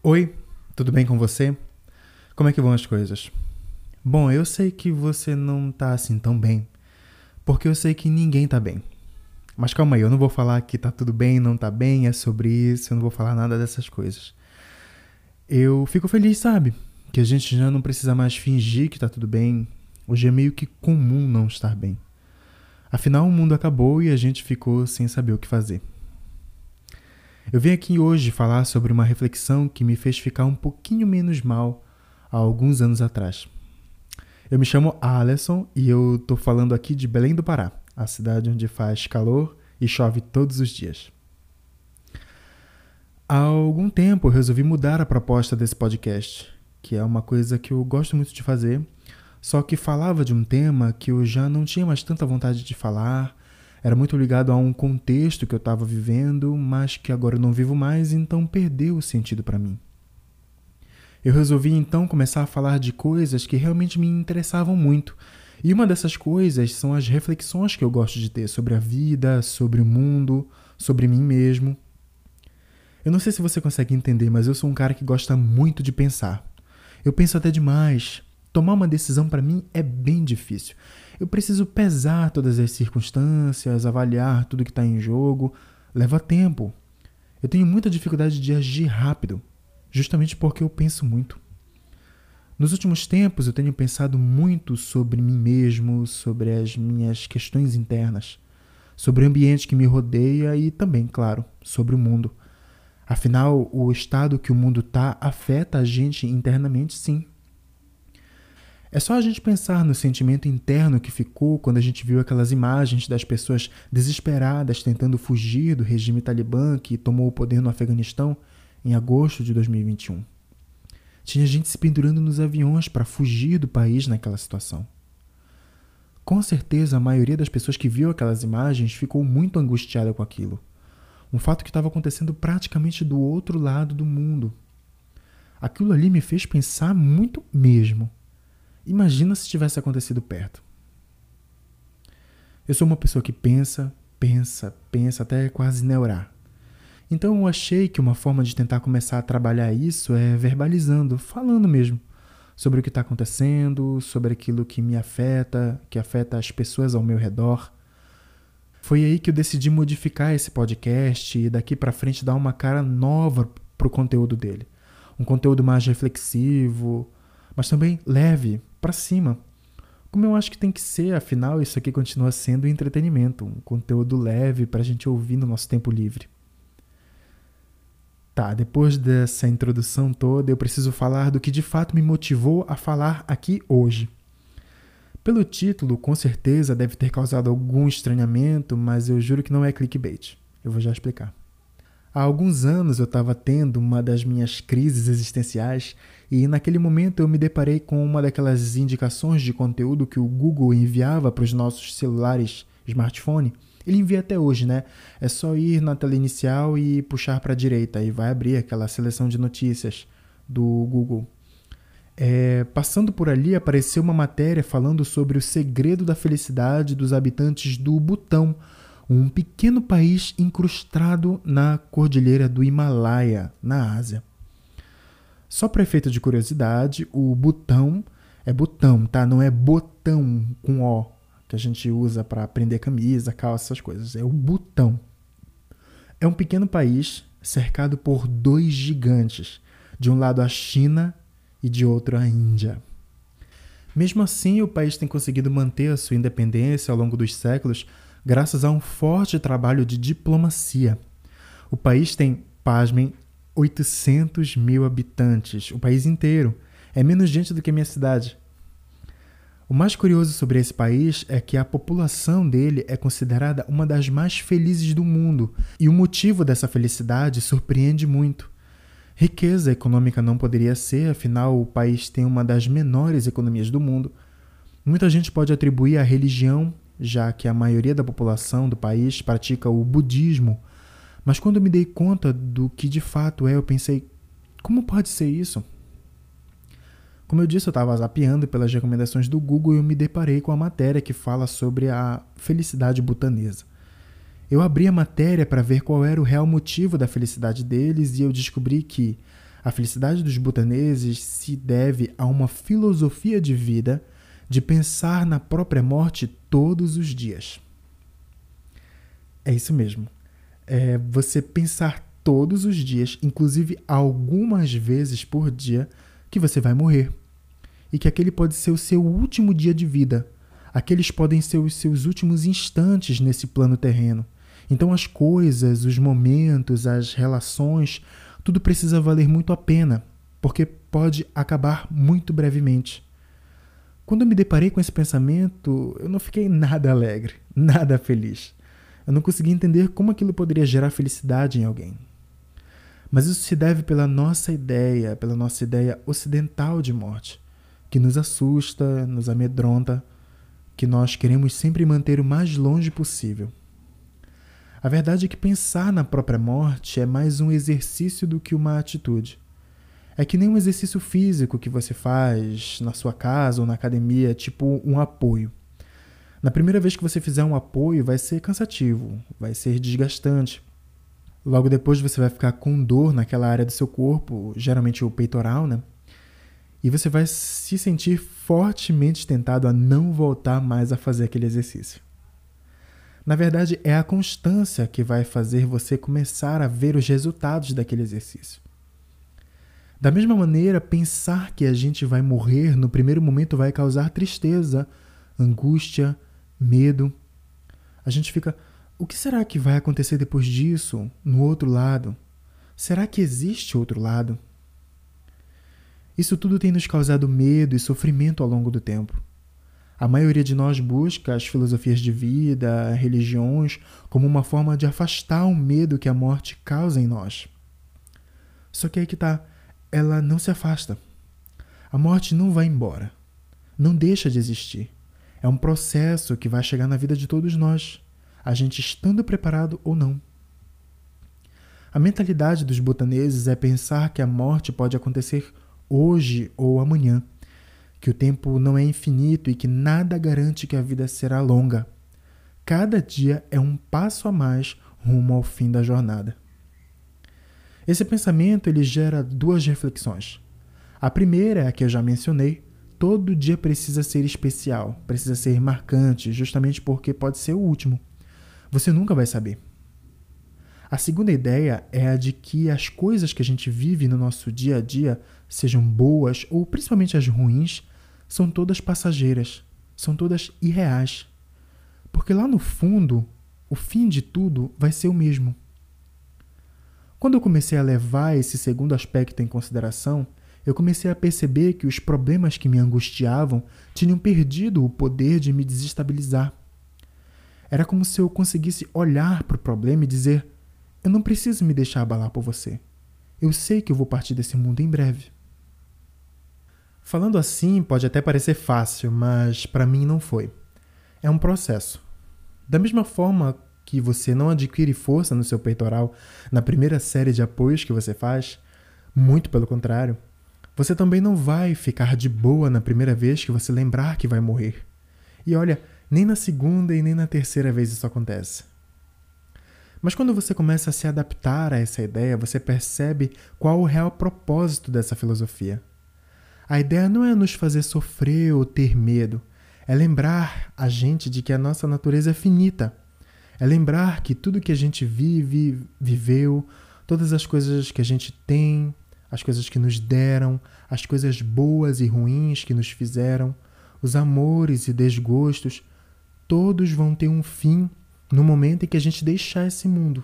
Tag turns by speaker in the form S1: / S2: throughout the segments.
S1: Oi, tudo bem com você? Como é que vão as coisas? Bom, eu sei que você não tá assim tão bem, porque eu sei que ninguém tá bem. Mas calma aí, eu não vou falar que tá tudo bem, não tá bem, é sobre isso, eu não vou falar nada dessas coisas. Eu fico feliz, sabe? Que a gente já não precisa mais fingir que tá tudo bem. Hoje é meio que comum não estar bem. Afinal, o mundo acabou e a gente ficou sem saber o que fazer. Eu vim aqui hoje falar sobre uma reflexão que me fez ficar um pouquinho menos mal há alguns anos atrás. Eu me chamo Alisson e eu tô falando aqui de Belém do Pará, a cidade onde faz calor e chove todos os dias. Há algum tempo eu resolvi mudar a proposta desse podcast, que é uma coisa que eu gosto muito de fazer, só que falava de um tema que eu já não tinha mais tanta vontade de falar era muito ligado a um contexto que eu estava vivendo, mas que agora eu não vivo mais, então perdeu o sentido para mim. Eu resolvi então começar a falar de coisas que realmente me interessavam muito. E uma dessas coisas são as reflexões que eu gosto de ter sobre a vida, sobre o mundo, sobre mim mesmo. Eu não sei se você consegue entender, mas eu sou um cara que gosta muito de pensar. Eu penso até demais. Tomar uma decisão para mim é bem difícil. Eu preciso pesar todas as circunstâncias, avaliar tudo que está em jogo. Leva tempo. Eu tenho muita dificuldade de agir rápido, justamente porque eu penso muito. Nos últimos tempos, eu tenho pensado muito sobre mim mesmo, sobre as minhas questões internas, sobre o ambiente que me rodeia e também, claro, sobre o mundo. Afinal, o estado que o mundo está afeta a gente internamente, sim. É só a gente pensar no sentimento interno que ficou quando a gente viu aquelas imagens das pessoas desesperadas tentando fugir do regime talibã que tomou o poder no Afeganistão em agosto de 2021. Tinha gente se pendurando nos aviões para fugir do país naquela situação. Com certeza, a maioria das pessoas que viu aquelas imagens ficou muito angustiada com aquilo. Um fato que estava acontecendo praticamente do outro lado do mundo. Aquilo ali me fez pensar muito mesmo. Imagina se tivesse acontecido perto. Eu sou uma pessoa que pensa, pensa, pensa até quase neurar. Então eu achei que uma forma de tentar começar a trabalhar isso é verbalizando, falando mesmo sobre o que está acontecendo, sobre aquilo que me afeta, que afeta as pessoas ao meu redor. Foi aí que eu decidi modificar esse podcast e daqui para frente dar uma cara nova pro conteúdo dele. Um conteúdo mais reflexivo, mas também leve, para cima. Como eu acho que tem que ser, afinal, isso aqui continua sendo entretenimento, um conteúdo leve para a gente ouvir no nosso tempo livre. Tá, depois dessa introdução toda, eu preciso falar do que de fato me motivou a falar aqui hoje. Pelo título, com certeza deve ter causado algum estranhamento, mas eu juro que não é clickbait. Eu vou já explicar. Há alguns anos eu estava tendo uma das minhas crises existenciais e naquele momento eu me deparei com uma daquelas indicações de conteúdo que o Google enviava para os nossos celulares smartphone. Ele envia até hoje, né? É só ir na tela inicial e puxar para a direita e vai abrir aquela seleção de notícias do Google. É, passando por ali apareceu uma matéria falando sobre o segredo da felicidade dos habitantes do Butão, um pequeno país incrustado na cordilheira do Himalaia, na Ásia. Só para efeito de curiosidade, o botão é botão, tá? Não é botão com O, que a gente usa para prender camisa, calça, essas coisas. É o botão. É um pequeno país cercado por dois gigantes, de um lado a China e de outro a Índia. Mesmo assim, o país tem conseguido manter a sua independência ao longo dos séculos graças a um forte trabalho de diplomacia. O país tem, pasmem, 800 mil habitantes, o país inteiro. É menos gente do que minha cidade. O mais curioso sobre esse país é que a população dele é considerada uma das mais felizes do mundo, e o motivo dessa felicidade surpreende muito. Riqueza econômica não poderia ser, afinal, o país tem uma das menores economias do mundo. Muita gente pode atribuir à religião já que a maioria da população do país pratica o budismo. Mas quando me dei conta do que de fato é, eu pensei: como pode ser isso? Como eu disse, eu estava zapeando pelas recomendações do Google e eu me deparei com a matéria que fala sobre a felicidade butanesa. Eu abri a matéria para ver qual era o real motivo da felicidade deles e eu descobri que, A felicidade dos butaneses se deve a uma filosofia de vida de pensar na própria morte todos os dias. É isso mesmo. É você pensar todos os dias, inclusive algumas vezes por dia, que você vai morrer. E que aquele pode ser o seu último dia de vida. Aqueles podem ser os seus últimos instantes nesse plano terreno. Então as coisas, os momentos, as relações, tudo precisa valer muito a pena, porque pode acabar muito brevemente. Quando eu me deparei com esse pensamento, eu não fiquei nada alegre, nada feliz. Eu não consegui entender como aquilo poderia gerar felicidade em alguém. Mas isso se deve pela nossa ideia, pela nossa ideia ocidental de morte, que nos assusta, nos amedronta, que nós queremos sempre manter o mais longe possível. A verdade é que pensar na própria morte é mais um exercício do que uma atitude. É que nem um exercício físico que você faz na sua casa ou na academia, tipo um apoio. Na primeira vez que você fizer um apoio, vai ser cansativo, vai ser desgastante. Logo depois você vai ficar com dor naquela área do seu corpo, geralmente o peitoral, né? E você vai se sentir fortemente tentado a não voltar mais a fazer aquele exercício. Na verdade, é a constância que vai fazer você começar a ver os resultados daquele exercício. Da mesma maneira, pensar que a gente vai morrer no primeiro momento vai causar tristeza, angústia, medo. A gente fica: o que será que vai acontecer depois disso, no outro lado? Será que existe outro lado? Isso tudo tem nos causado medo e sofrimento ao longo do tempo. A maioria de nós busca as filosofias de vida, religiões, como uma forma de afastar o medo que a morte causa em nós. Só que aí que tá, ela não se afasta. A morte não vai embora. Não deixa de existir. É um processo que vai chegar na vida de todos nós, a gente estando preparado ou não. A mentalidade dos botaneses é pensar que a morte pode acontecer hoje ou amanhã que o tempo não é infinito e que nada garante que a vida será longa. Cada dia é um passo a mais rumo ao fim da jornada. Esse pensamento ele gera duas reflexões. A primeira é a que eu já mencionei, todo dia precisa ser especial, precisa ser marcante, justamente porque pode ser o último. Você nunca vai saber. A segunda ideia é a de que as coisas que a gente vive no nosso dia a dia, sejam boas ou principalmente as ruins, são todas passageiras, são todas irreais. Porque lá no fundo, o fim de tudo vai ser o mesmo. Quando eu comecei a levar esse segundo aspecto em consideração, eu comecei a perceber que os problemas que me angustiavam tinham perdido o poder de me desestabilizar. Era como se eu conseguisse olhar para o problema e dizer: Eu não preciso me deixar abalar por você. Eu sei que eu vou partir desse mundo em breve. Falando assim, pode até parecer fácil, mas para mim não foi. É um processo. Da mesma forma que você não adquire força no seu peitoral na primeira série de apoios que você faz, muito pelo contrário, você também não vai ficar de boa na primeira vez que você lembrar que vai morrer. E olha, nem na segunda e nem na terceira vez isso acontece. Mas quando você começa a se adaptar a essa ideia, você percebe qual o real propósito dessa filosofia. A ideia não é nos fazer sofrer ou ter medo, é lembrar a gente de que a nossa natureza é finita. É lembrar que tudo que a gente vive, viveu, todas as coisas que a gente tem, as coisas que nos deram, as coisas boas e ruins que nos fizeram, os amores e desgostos, todos vão ter um fim no momento em que a gente deixar esse mundo.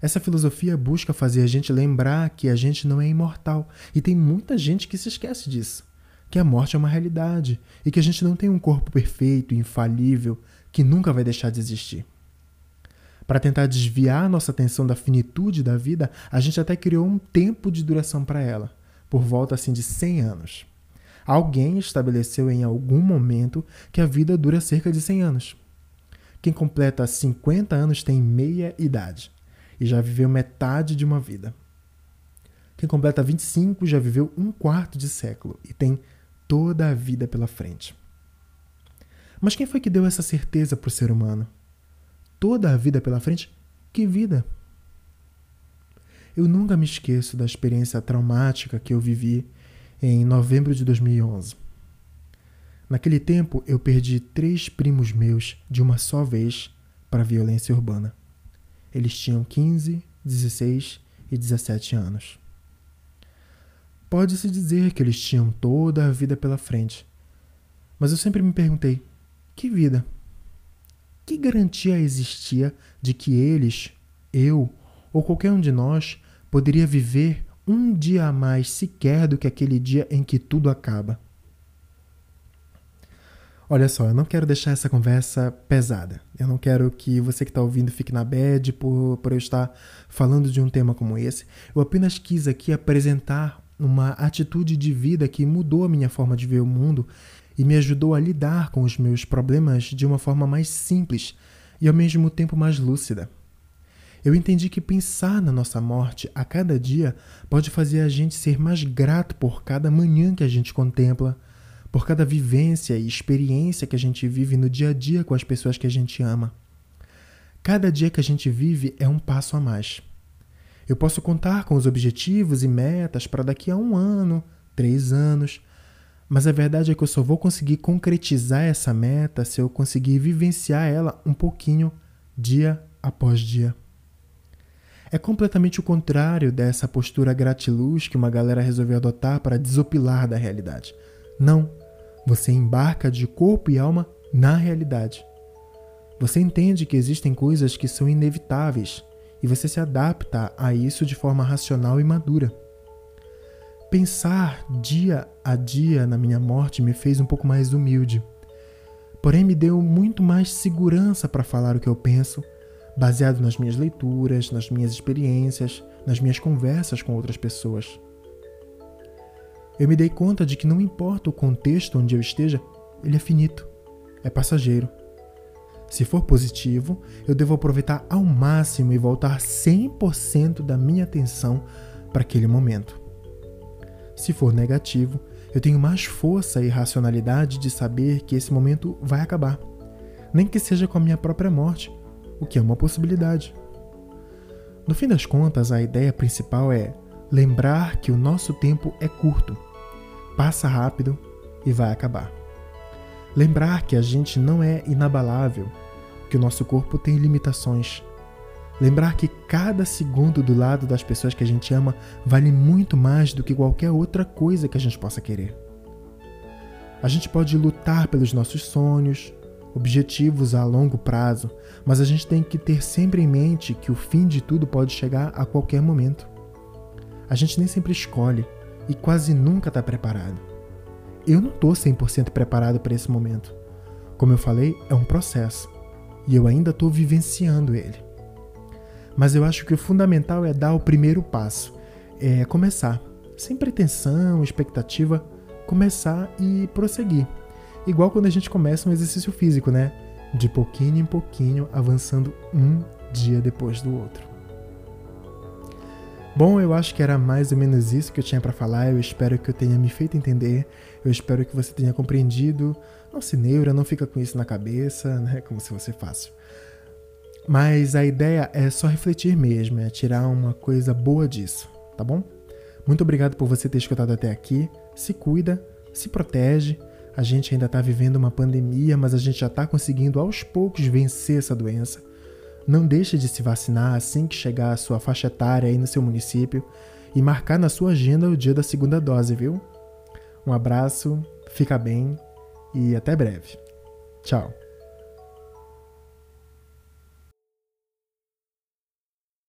S1: Essa filosofia busca fazer a gente lembrar que a gente não é imortal. E tem muita gente que se esquece disso. Que a morte é uma realidade e que a gente não tem um corpo perfeito, infalível, que nunca vai deixar de existir. Para tentar desviar nossa atenção da finitude da vida, a gente até criou um tempo de duração para ela, por volta assim de 100 anos. Alguém estabeleceu em algum momento que a vida dura cerca de 100 anos. Quem completa 50 anos tem meia idade e já viveu metade de uma vida. Quem completa 25 já viveu um quarto de século e tem toda a vida pela frente. Mas quem foi que deu essa certeza para o ser humano? Toda a vida pela frente? Que vida? Eu nunca me esqueço da experiência traumática que eu vivi em novembro de 2011. Naquele tempo, eu perdi três primos meus de uma só vez para violência urbana. Eles tinham 15, 16 e 17 anos. Pode-se dizer que eles tinham toda a vida pela frente, mas eu sempre me perguntei: que vida? Que garantia existia de que eles, eu ou qualquer um de nós poderia viver um dia a mais sequer do que aquele dia em que tudo acaba? Olha só, eu não quero deixar essa conversa pesada. Eu não quero que você que está ouvindo fique na bad por, por eu estar falando de um tema como esse. Eu apenas quis aqui apresentar uma atitude de vida que mudou a minha forma de ver o mundo e me ajudou a lidar com os meus problemas de uma forma mais simples e ao mesmo tempo mais lúcida. Eu entendi que pensar na nossa morte a cada dia pode fazer a gente ser mais grato por cada manhã que a gente contempla, por cada vivência e experiência que a gente vive no dia a dia com as pessoas que a gente ama. Cada dia que a gente vive é um passo a mais. Eu posso contar com os objetivos e metas para daqui a um ano, três anos, mas a verdade é que eu só vou conseguir concretizar essa meta se eu conseguir vivenciar ela um pouquinho, dia após dia. É completamente o contrário dessa postura gratiluz que uma galera resolveu adotar para desopilar da realidade. Não, você embarca de corpo e alma na realidade. Você entende que existem coisas que são inevitáveis e você se adapta a isso de forma racional e madura. Pensar dia a dia na minha morte me fez um pouco mais humilde. Porém, me deu muito mais segurança para falar o que eu penso, baseado nas minhas leituras, nas minhas experiências, nas minhas conversas com outras pessoas. Eu me dei conta de que não importa o contexto onde eu esteja, ele é finito, é passageiro. Se for positivo, eu devo aproveitar ao máximo e voltar 100% da minha atenção para aquele momento. Se for negativo, eu tenho mais força e racionalidade de saber que esse momento vai acabar, nem que seja com a minha própria morte, o que é uma possibilidade. No fim das contas, a ideia principal é lembrar que o nosso tempo é curto, passa rápido e vai acabar. Lembrar que a gente não é inabalável, que o nosso corpo tem limitações Lembrar que cada segundo do lado das pessoas que a gente ama vale muito mais do que qualquer outra coisa que a gente possa querer. A gente pode lutar pelos nossos sonhos, objetivos a longo prazo, mas a gente tem que ter sempre em mente que o fim de tudo pode chegar a qualquer momento. A gente nem sempre escolhe e quase nunca está preparado. Eu não estou 100% preparado para esse momento. Como eu falei, é um processo e eu ainda estou vivenciando ele. Mas eu acho que o fundamental é dar o primeiro passo, é começar, sem pretensão, expectativa, começar e prosseguir. Igual quando a gente começa um exercício físico, né? De pouquinho em pouquinho, avançando um dia depois do outro. Bom, eu acho que era mais ou menos isso que eu tinha para falar. Eu espero que eu tenha me feito entender. Eu espero que você tenha compreendido. Não se neura, não fica com isso na cabeça, né? Como se fosse fácil. Mas a ideia é só refletir mesmo, é tirar uma coisa boa disso, tá bom? Muito obrigado por você ter escutado até aqui. Se cuida, se protege. A gente ainda está vivendo uma pandemia, mas a gente já está conseguindo aos poucos vencer essa doença. Não deixe de se vacinar assim que chegar a sua faixa etária aí no seu município e marcar na sua agenda o dia da segunda dose, viu? Um abraço, fica bem e até breve. Tchau.